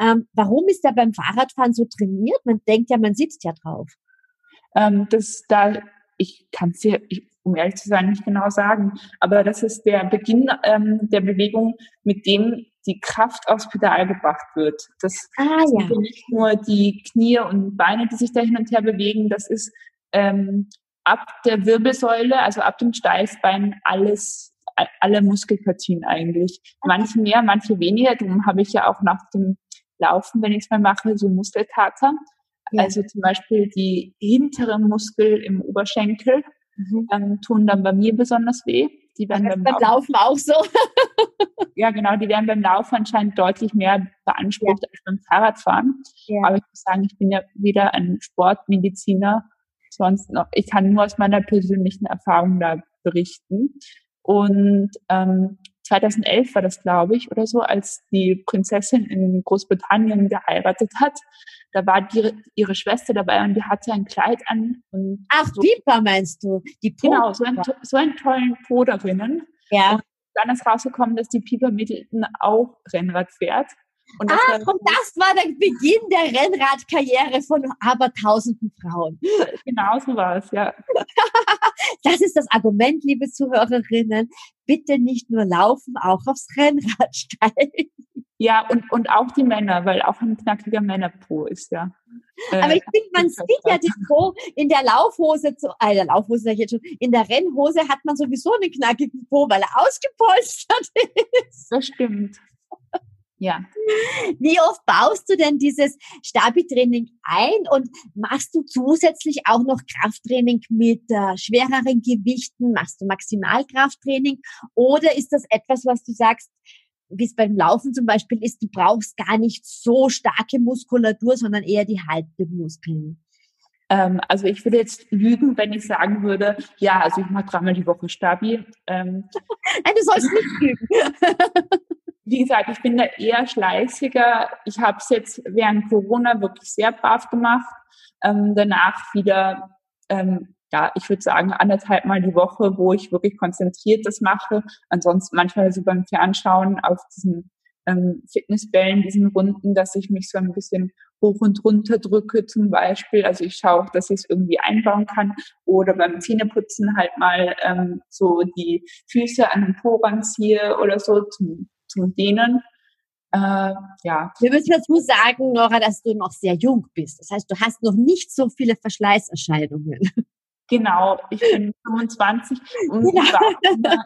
Ähm, warum ist der beim Fahrradfahren so trainiert? Man denkt ja, man sitzt ja drauf. Ähm, das da, ich kann es dir, um ehrlich zu sein, nicht genau sagen, aber das ist der Beginn ähm, der Bewegung, mit dem die Kraft aufs Pedal gebracht wird. Das ah, sind ja. nicht nur die Knie und Beine, die sich da hin und her bewegen, das ist ähm, ab der Wirbelsäule, also ab dem Steißbein, alles, alle Muskelpartien eigentlich. Manche mehr, manche weniger. Darum habe ich ja auch nach dem Laufen, wenn ich es mal mache, so Muskelkater. Ja. Also zum Beispiel die hinteren Muskel im Oberschenkel mhm. ähm, tun dann bei mir besonders weh. Die werden beim, beim Laufen, Laufen auch so. [laughs] ja, genau, die werden beim Laufen anscheinend deutlich mehr beansprucht ja. als beim Fahrradfahren. Ja. Aber ich muss sagen, ich bin ja weder ein Sportmediziner, sonst noch, ich kann nur aus meiner persönlichen Erfahrung da berichten. Und ähm, 2011 war das, glaube ich, oder so, als die Prinzessin in Großbritannien geheiratet hat. Da war die, ihre Schwester dabei und die hatte ein Kleid an. Und Ach, so, Pipa meinst du? Die Pipa. Genau, so, ein, so einen tollen Po darinnen. Ja. Und dann ist rausgekommen, dass die Pipa Middleton auch Rennrad fährt. Und das ah, war, und das war der Beginn der Rennradkarriere von aber tausenden Frauen. [laughs] Genau so war es, ja. [laughs] das ist das Argument, liebe Zuhörerinnen. Bitte nicht nur laufen, auch aufs Rennrad steigen. Ja, und, und auch die Männer, weil auch ein knackiger Männerpo ist, ja. Aber ich finde, man sieht ja das so in der Laufhose, zu, äh, der Laufhose sag ich jetzt schon, in der Rennhose hat man sowieso einen knackigen Po, weil er ausgepolstert [laughs] ist. Das stimmt. Ja. Wie oft baust du denn dieses Stabi-Training ein und machst du zusätzlich auch noch Krafttraining mit äh, schwereren Gewichten? Machst du Maximalkrafttraining? Oder ist das etwas, was du sagst, wie es beim Laufen zum Beispiel ist, du brauchst gar nicht so starke Muskulatur, sondern eher die Haltemuskeln? Ähm, also ich würde jetzt lügen, wenn ich sagen würde, ja, also ich mache dreimal die Woche Stabi. Ähm, [laughs] Nein, du sollst nicht lügen. [laughs] wie gesagt, ich bin da eher schleißiger. Ich habe es jetzt während Corona wirklich sehr brav gemacht. Ähm, danach wieder, ähm, ja, ich würde sagen, anderthalb Mal die Woche, wo ich wirklich konzentriert das mache. Ansonsten manchmal so beim Fernschauen auf diesen ähm, Fitnessbällen, diesen Runden, dass ich mich so ein bisschen hoch und runter drücke zum Beispiel. Also ich schaue dass ich es irgendwie einbauen kann. Oder beim Zähneputzen halt mal ähm, so die Füße an den Po ranziehe oder so zum zum Dehnen. Äh, ja. Wir müssen dazu sagen, Nora, dass du noch sehr jung bist. Das heißt, du hast noch nicht so viele Verschleißerscheinungen. Genau, ich bin [laughs] 25 und genau. ich, war immer,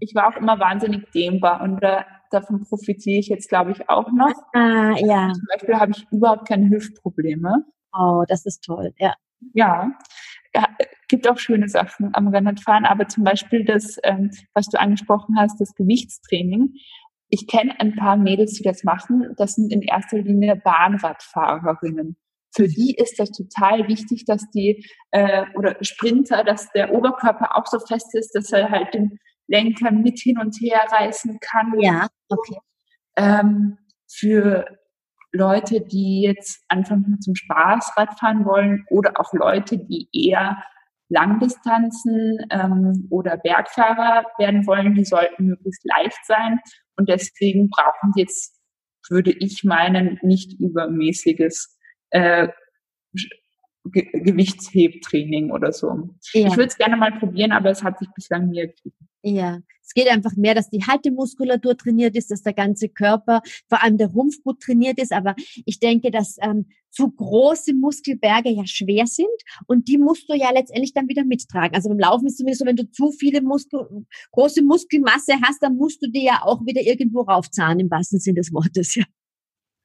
ich, war auch immer, wahnsinnig dehnbar und äh, davon profitiere ich jetzt, glaube ich, auch noch. Ah, ja. Zum Beispiel habe ich überhaupt keine Hüftprobleme. Oh, das ist toll, ja. Ja, ja, gibt auch schöne Sachen am Rennradfahren, aber zum Beispiel das, ähm, was du angesprochen hast, das Gewichtstraining. Ich kenne ein paar Mädels, die das machen. Das sind in erster Linie Bahnradfahrerinnen. Für die ist das total wichtig, dass die äh, oder Sprinter, dass der Oberkörper auch so fest ist, dass er halt den Lenker mit hin und her reißen kann. Ja, okay. Ähm, für Leute, die jetzt nur zum Spaß Radfahren wollen oder auch Leute, die eher Langdistanzen ähm, oder Bergfahrer werden wollen, die sollten möglichst leicht sein. Und deswegen brauchen die jetzt, würde ich meinen, nicht übermäßiges äh, Ge Gewichtshebtraining oder so. Ja. Ich würde es gerne mal probieren, aber es hat sich bislang nie ergeben. Ja, es geht einfach mehr, dass die Haltemuskulatur trainiert ist, dass der ganze Körper, vor allem der Rumpf gut trainiert ist. Aber ich denke, dass ähm, zu große Muskelberge ja schwer sind und die musst du ja letztendlich dann wieder mittragen. Also beim Laufen ist es zumindest so, wenn du zu viele Muskel, große Muskelmasse hast, dann musst du dir ja auch wieder irgendwo raufzahlen, im wahrsten Sinne des Wortes, ja.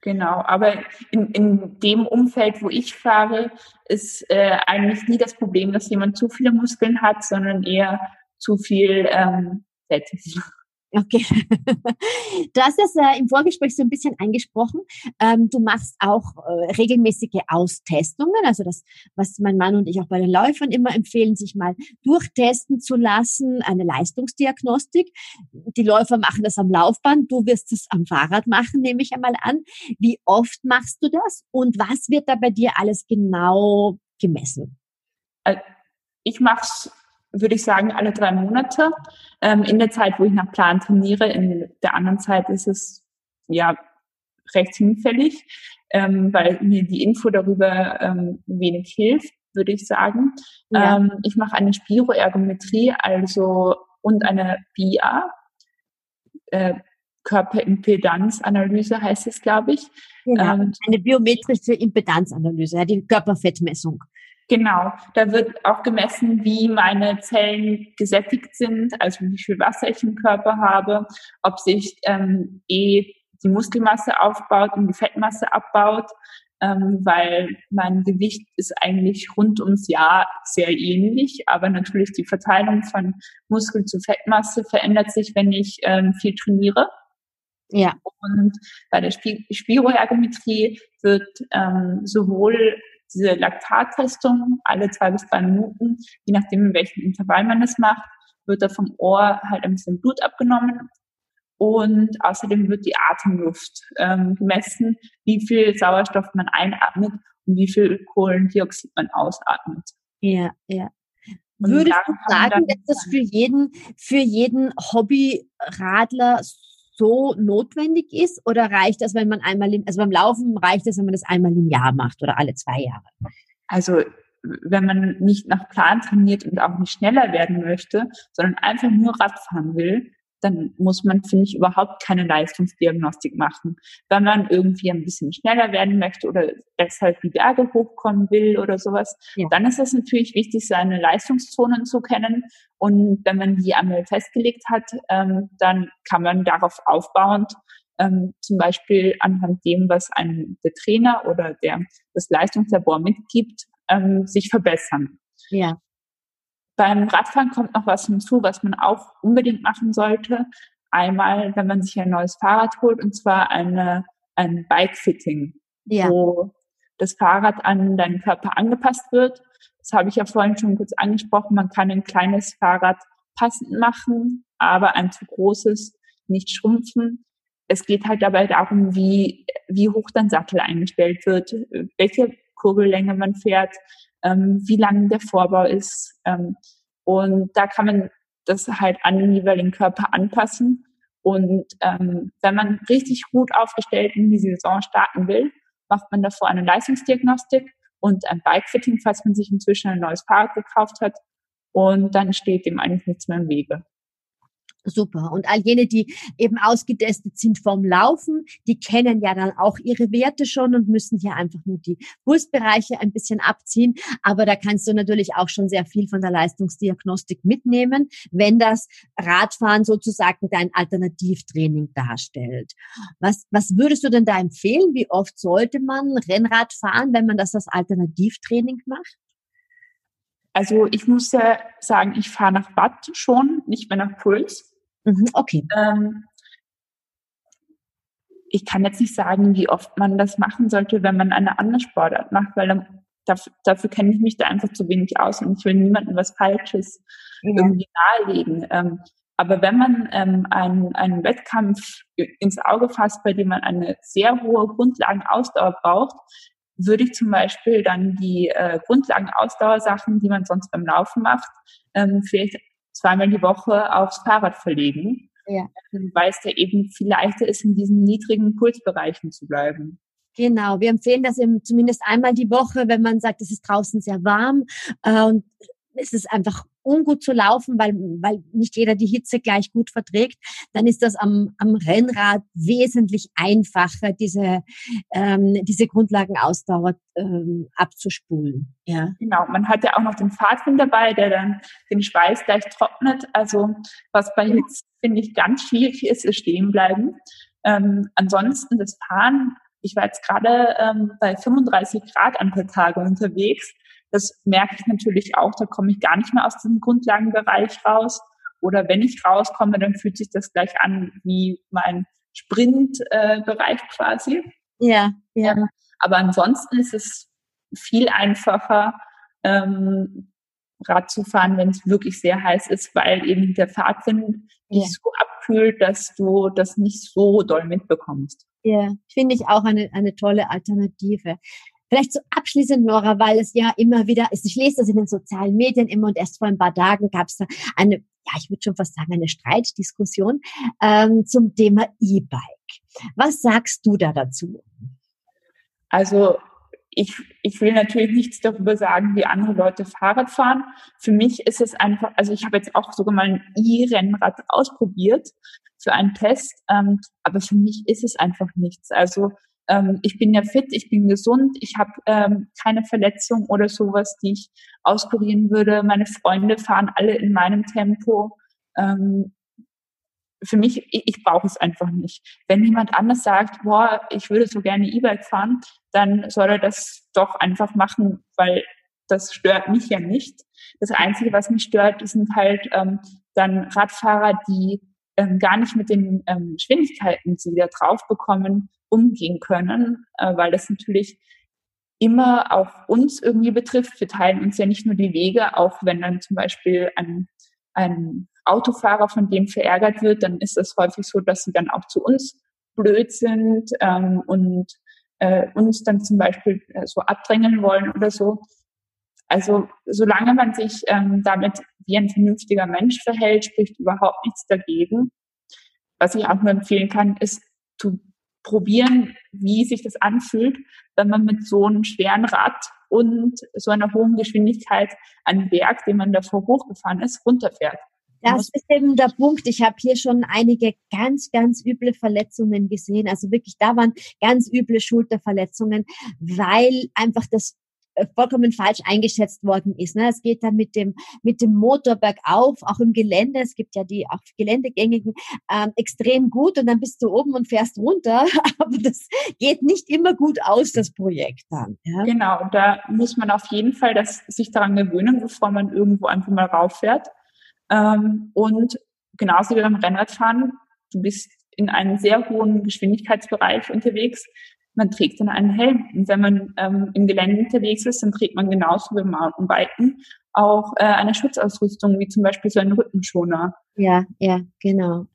Genau, aber in, in dem Umfeld, wo ich fahre, ist äh, eigentlich nie das Problem, dass jemand zu viele Muskeln hat, sondern eher zu viel ähm, Fett. [laughs] Okay. Du hast das äh, im Vorgespräch so ein bisschen angesprochen. Ähm, du machst auch äh, regelmäßige Austestungen, also das, was mein Mann und ich auch bei den Läufern immer empfehlen, sich mal durchtesten zu lassen, eine Leistungsdiagnostik. Die Läufer machen das am Laufband, du wirst es am Fahrrad machen, nehme ich einmal an. Wie oft machst du das und was wird da bei dir alles genau gemessen? Äh, ich mache es würde ich sagen, alle drei Monate. Ähm, in der Zeit, wo ich nach Plan trainiere, in der anderen Zeit ist es ja recht hinfällig, ähm, weil mir die Info darüber ähm, wenig hilft, würde ich sagen. Ja. Ähm, ich mache eine Spiroergometrie, also und eine BIA, äh, Körperimpedanzanalyse heißt es, glaube ich. Genau. Ähm, eine biometrische Impedanzanalyse, ja, die Körperfettmessung. Genau, da wird auch gemessen, wie meine Zellen gesättigt sind, also wie viel Wasser ich im Körper habe, ob sich ähm, eh die Muskelmasse aufbaut und die Fettmasse abbaut, ähm, weil mein Gewicht ist eigentlich rund ums Jahr sehr ähnlich, aber natürlich die Verteilung von Muskel zu Fettmasse verändert sich, wenn ich ähm, viel trainiere. Ja. Und bei der Spiroergometrie wird ähm, sowohl diese Laktattestung alle zwei bis drei Minuten, je nachdem, in welchem Intervall man es macht, wird da vom Ohr halt ein bisschen Blut abgenommen. Und außerdem wird die Atemluft ähm, gemessen, wie viel Sauerstoff man einatmet und wie viel Kohlendioxid man ausatmet. Ja, ja. Würdest du sagen, dass das für jeden, für jeden Hobbyradler so notwendig ist oder reicht das, wenn man einmal im, also beim Laufen reicht es, wenn man das einmal im Jahr macht oder alle zwei Jahre? Also wenn man nicht nach Plan trainiert und auch nicht schneller werden möchte, sondern einfach nur Radfahren will, dann muss man, finde ich, überhaupt keine Leistungsdiagnostik machen. Wenn man irgendwie ein bisschen schneller werden möchte oder deshalb die Berge hochkommen will oder sowas, ja. dann ist es natürlich wichtig, seine Leistungszonen zu kennen. Und wenn man die einmal festgelegt hat, ähm, dann kann man darauf aufbauend ähm, zum Beispiel anhand dem, was ein der Trainer oder der das Leistungslabor mitgibt, ähm, sich verbessern. Ja. Beim Radfahren kommt noch was hinzu, was man auch unbedingt machen sollte. Einmal, wenn man sich ein neues Fahrrad holt, und zwar eine, ein Bike-Fitting, ja. wo das Fahrrad an deinen Körper angepasst wird. Das habe ich ja vorhin schon kurz angesprochen. Man kann ein kleines Fahrrad passend machen, aber ein zu großes nicht schrumpfen. Es geht halt dabei darum, wie, wie hoch dein Sattel eingestellt wird, welche Kurbellänge man fährt, ähm, wie lang der Vorbau ist. Ähm, und da kann man das halt an den jeweiligen Körper anpassen. Und ähm, wenn man richtig gut aufgestellt in die Saison starten will, macht man davor eine Leistungsdiagnostik und ein Bikefitting, falls man sich inzwischen ein neues Fahrrad gekauft hat. Und dann steht dem eigentlich nichts mehr im Wege. Super. Und all jene, die eben ausgetestet sind vom Laufen, die kennen ja dann auch ihre Werte schon und müssen hier einfach nur die Pulsbereiche ein bisschen abziehen. Aber da kannst du natürlich auch schon sehr viel von der Leistungsdiagnostik mitnehmen, wenn das Radfahren sozusagen dein Alternativtraining darstellt. Was, was würdest du denn da empfehlen? Wie oft sollte man Rennrad fahren, wenn man das als Alternativtraining macht? Also ich muss ja sagen, ich fahre nach Watt schon, nicht mehr nach Puls. Mhm, okay. Ähm, ich kann jetzt nicht sagen, wie oft man das machen sollte, wenn man eine andere Sportart macht, weil dann, dafür, dafür kenne ich mich da einfach zu wenig aus und ich will niemandem was Falsches ja. irgendwie nahelegen. Ähm, aber wenn man ähm, einen, einen Wettkampf ins Auge fasst, bei dem man eine sehr hohe Grundlagenausdauer braucht, würde ich zum Beispiel dann die äh, Grundlagenausdauersachen, die man sonst beim Laufen macht, ähm, vielleicht zweimal die Woche aufs Fahrrad verlegen, ja. weil es da eben viel leichter ist, in diesen niedrigen Pulsbereichen zu bleiben. Genau, wir empfehlen das eben zumindest einmal die Woche, wenn man sagt, es ist draußen sehr warm äh, und es ist einfach ungut zu laufen, weil, weil nicht jeder die Hitze gleich gut verträgt, dann ist das am, am Rennrad wesentlich einfacher, diese, ähm, diese Grundlagenausdauer ähm, abzuspulen. Ja. Genau, man hat ja auch noch den Pfadfind dabei, der dann den Schweiß gleich trocknet. Also was bei Hitze, finde ich, ganz schwierig ist, ist stehen bleiben. Ähm, ansonsten das Fahren, ich war jetzt gerade ähm, bei 35 Grad an der Tage unterwegs das merke ich natürlich auch, da komme ich gar nicht mehr aus diesem Grundlagenbereich raus. Oder wenn ich rauskomme, dann fühlt sich das gleich an wie mein Sprintbereich äh, quasi. Ja, ja. Ähm, aber ansonsten ist es viel einfacher, ähm, Rad zu fahren, wenn es wirklich sehr heiß ist, weil eben der Fahrtwind ja. dich so abkühlt, dass du das nicht so doll mitbekommst. Ja, finde ich auch eine, eine tolle Alternative. Vielleicht so abschließend, Nora, weil es ja immer wieder ist, ich lese das in den sozialen Medien immer und erst vor ein paar Tagen gab es da eine, ja, ich würde schon fast sagen, eine Streitdiskussion ähm, zum Thema E-Bike. Was sagst du da dazu? Also ich, ich will natürlich nichts darüber sagen, wie andere Leute Fahrrad fahren. Für mich ist es einfach, also ich habe jetzt auch sogar mal ein E-Rennrad ausprobiert für einen Test, ähm, aber für mich ist es einfach nichts. Also ähm, ich bin ja fit, ich bin gesund, ich habe ähm, keine Verletzung oder sowas, die ich auskurieren würde. Meine Freunde fahren alle in meinem Tempo. Ähm, für mich, ich, ich brauche es einfach nicht. Wenn jemand anders sagt, boah, ich würde so gerne E-Bike fahren, dann soll er das doch einfach machen, weil das stört mich ja nicht. Das Einzige, was mich stört, sind halt ähm, dann Radfahrer, die ähm, gar nicht mit den ähm, Geschwindigkeiten, die sie da drauf bekommen, umgehen können, äh, weil das natürlich immer auch uns irgendwie betrifft. Wir teilen uns ja nicht nur die Wege, auch wenn dann zum Beispiel ein, ein Autofahrer von dem verärgert wird, dann ist es häufig so, dass sie dann auch zu uns blöd sind ähm, und äh, uns dann zum Beispiel äh, so abdrängen wollen oder so. Also solange man sich ähm, damit wie ein vernünftiger Mensch verhält, spricht überhaupt nichts dagegen. was ich auch nur empfehlen kann, ist zu probieren, wie sich das anfühlt, wenn man mit so einem schweren Rad und so einer hohen Geschwindigkeit einen Berg, den man davor hochgefahren ist, runterfährt. Das ist eben der Punkt. Ich habe hier schon einige ganz, ganz üble Verletzungen gesehen. Also wirklich, da waren ganz üble Schulterverletzungen, weil einfach das vollkommen falsch eingeschätzt worden ist. Ne? Es geht dann mit dem mit dem Motor bergauf, auch im Gelände. Es gibt ja die auch Geländegängigen ähm, extrem gut und dann bist du oben und fährst runter. [laughs] Aber das geht nicht immer gut aus, das Projekt dann. Ja? Genau, da muss man auf jeden Fall das, sich daran gewöhnen, bevor man irgendwo einfach mal rauffährt. Ähm, und genauso wie beim Rennradfahren, du bist in einem sehr hohen Geschwindigkeitsbereich unterwegs man trägt dann einen Helm. Und wenn man ähm, im Gelände unterwegs ist, dann trägt man genauso wie beim Mountainbiken auch äh, eine Schutzausrüstung, wie zum Beispiel so ein Rückenschoner. Ja, ja, genau.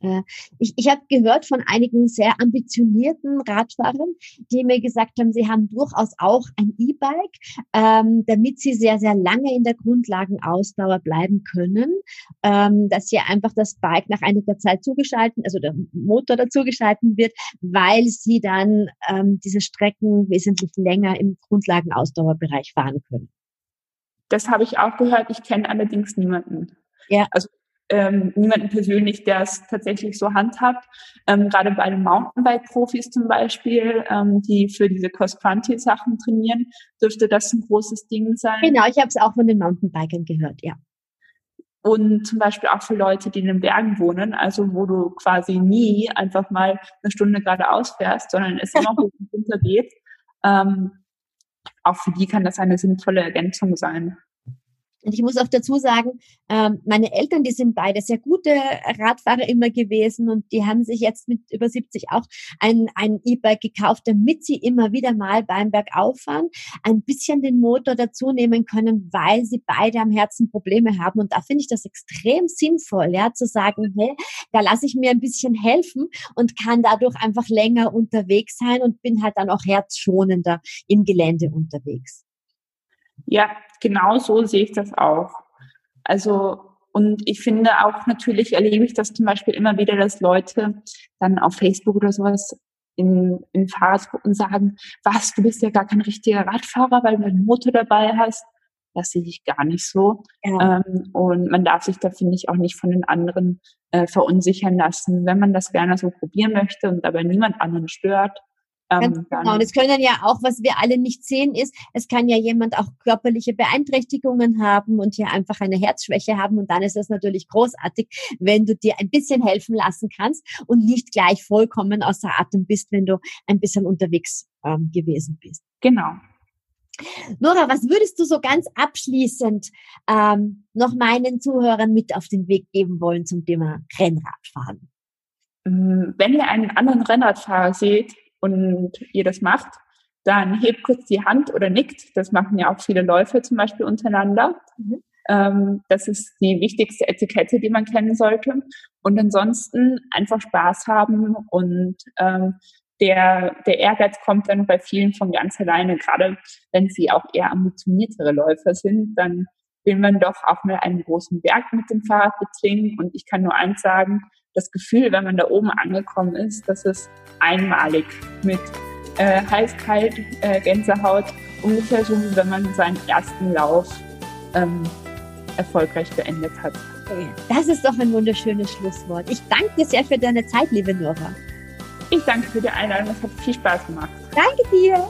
Ich, ich habe gehört von einigen sehr ambitionierten Radfahrern, die mir gesagt haben, sie haben durchaus auch ein E-Bike, ähm, damit sie sehr, sehr lange in der Grundlagenausdauer bleiben können, ähm, dass hier einfach das Bike nach einiger Zeit zugeschalten, also der Motor dazugeschalten wird, weil sie dann ähm, diese Strecken wesentlich länger im Grundlagenausdauerbereich fahren können. Das habe ich auch gehört. Ich kenne allerdings niemanden. Ja. Also ähm, niemanden persönlich, der es tatsächlich so handhabt. Ähm, gerade bei den Mountainbike-Profis zum Beispiel, ähm, die für diese Cross-Country-Sachen trainieren, dürfte das ein großes Ding sein. Genau, ich habe es auch von den Mountainbikern gehört, ja. Und zum Beispiel auch für Leute, die in den Bergen wohnen, also wo du quasi nie einfach mal eine Stunde geradeaus fährst, sondern es [laughs] immer hoch und runter geht. Ähm, auch für die kann das eine sinnvolle Ergänzung sein. Und ich muss auch dazu sagen, ähm, meine Eltern, die sind beide sehr gute Radfahrer immer gewesen und die haben sich jetzt mit über 70 auch ein, ein E-Bike gekauft, damit sie immer wieder mal beim Bergauffahren ein bisschen den Motor dazu nehmen können, weil sie beide am Herzen Probleme haben. Und da finde ich das extrem sinnvoll, ja, zu sagen, hey, da lasse ich mir ein bisschen helfen und kann dadurch einfach länger unterwegs sein und bin halt dann auch herzschonender im Gelände unterwegs. Ja, genau so sehe ich das auch. Also, und ich finde auch natürlich erlebe ich das zum Beispiel immer wieder, dass Leute dann auf Facebook oder sowas in, in Fahrradgruppen sagen, was, du bist ja gar kein richtiger Radfahrer, weil du einen Motor dabei hast. Das sehe ich gar nicht so. Ja. Ähm, und man darf sich da, finde ich, auch nicht von den anderen äh, verunsichern lassen. Wenn man das gerne so probieren möchte und dabei niemand anderen stört, ähm, genau. Und es können ja auch, was wir alle nicht sehen, ist, es kann ja jemand auch körperliche Beeinträchtigungen haben und hier einfach eine Herzschwäche haben. Und dann ist es natürlich großartig, wenn du dir ein bisschen helfen lassen kannst und nicht gleich vollkommen außer Atem bist, wenn du ein bisschen unterwegs ähm, gewesen bist. Genau. Nora, was würdest du so ganz abschließend ähm, noch meinen Zuhörern mit auf den Weg geben wollen zum Thema Rennradfahren? Wenn ihr einen anderen Rennradfahrer seht, und ihr das macht, dann hebt kurz die Hand oder nickt. Das machen ja auch viele Läufer zum Beispiel untereinander. Mhm. Ähm, das ist die wichtigste Etikette, die man kennen sollte. Und ansonsten einfach Spaß haben und ähm, der, der Ehrgeiz kommt dann bei vielen von ganz alleine, gerade wenn sie auch eher ambitioniertere Läufer sind, dann will man doch auch mal einen großen Berg mit dem Fahrrad bezwingen. Und ich kann nur eins sagen, das Gefühl, wenn man da oben angekommen ist, das ist einmalig mit äh, heiß, kalt, äh, Gänsehaut, ungefähr so wie wenn man seinen ersten Lauf ähm, erfolgreich beendet hat. Das ist doch ein wunderschönes Schlusswort. Ich danke dir sehr für deine Zeit, liebe Nora. Ich danke für die Einladung. Es hat viel Spaß gemacht. Danke dir.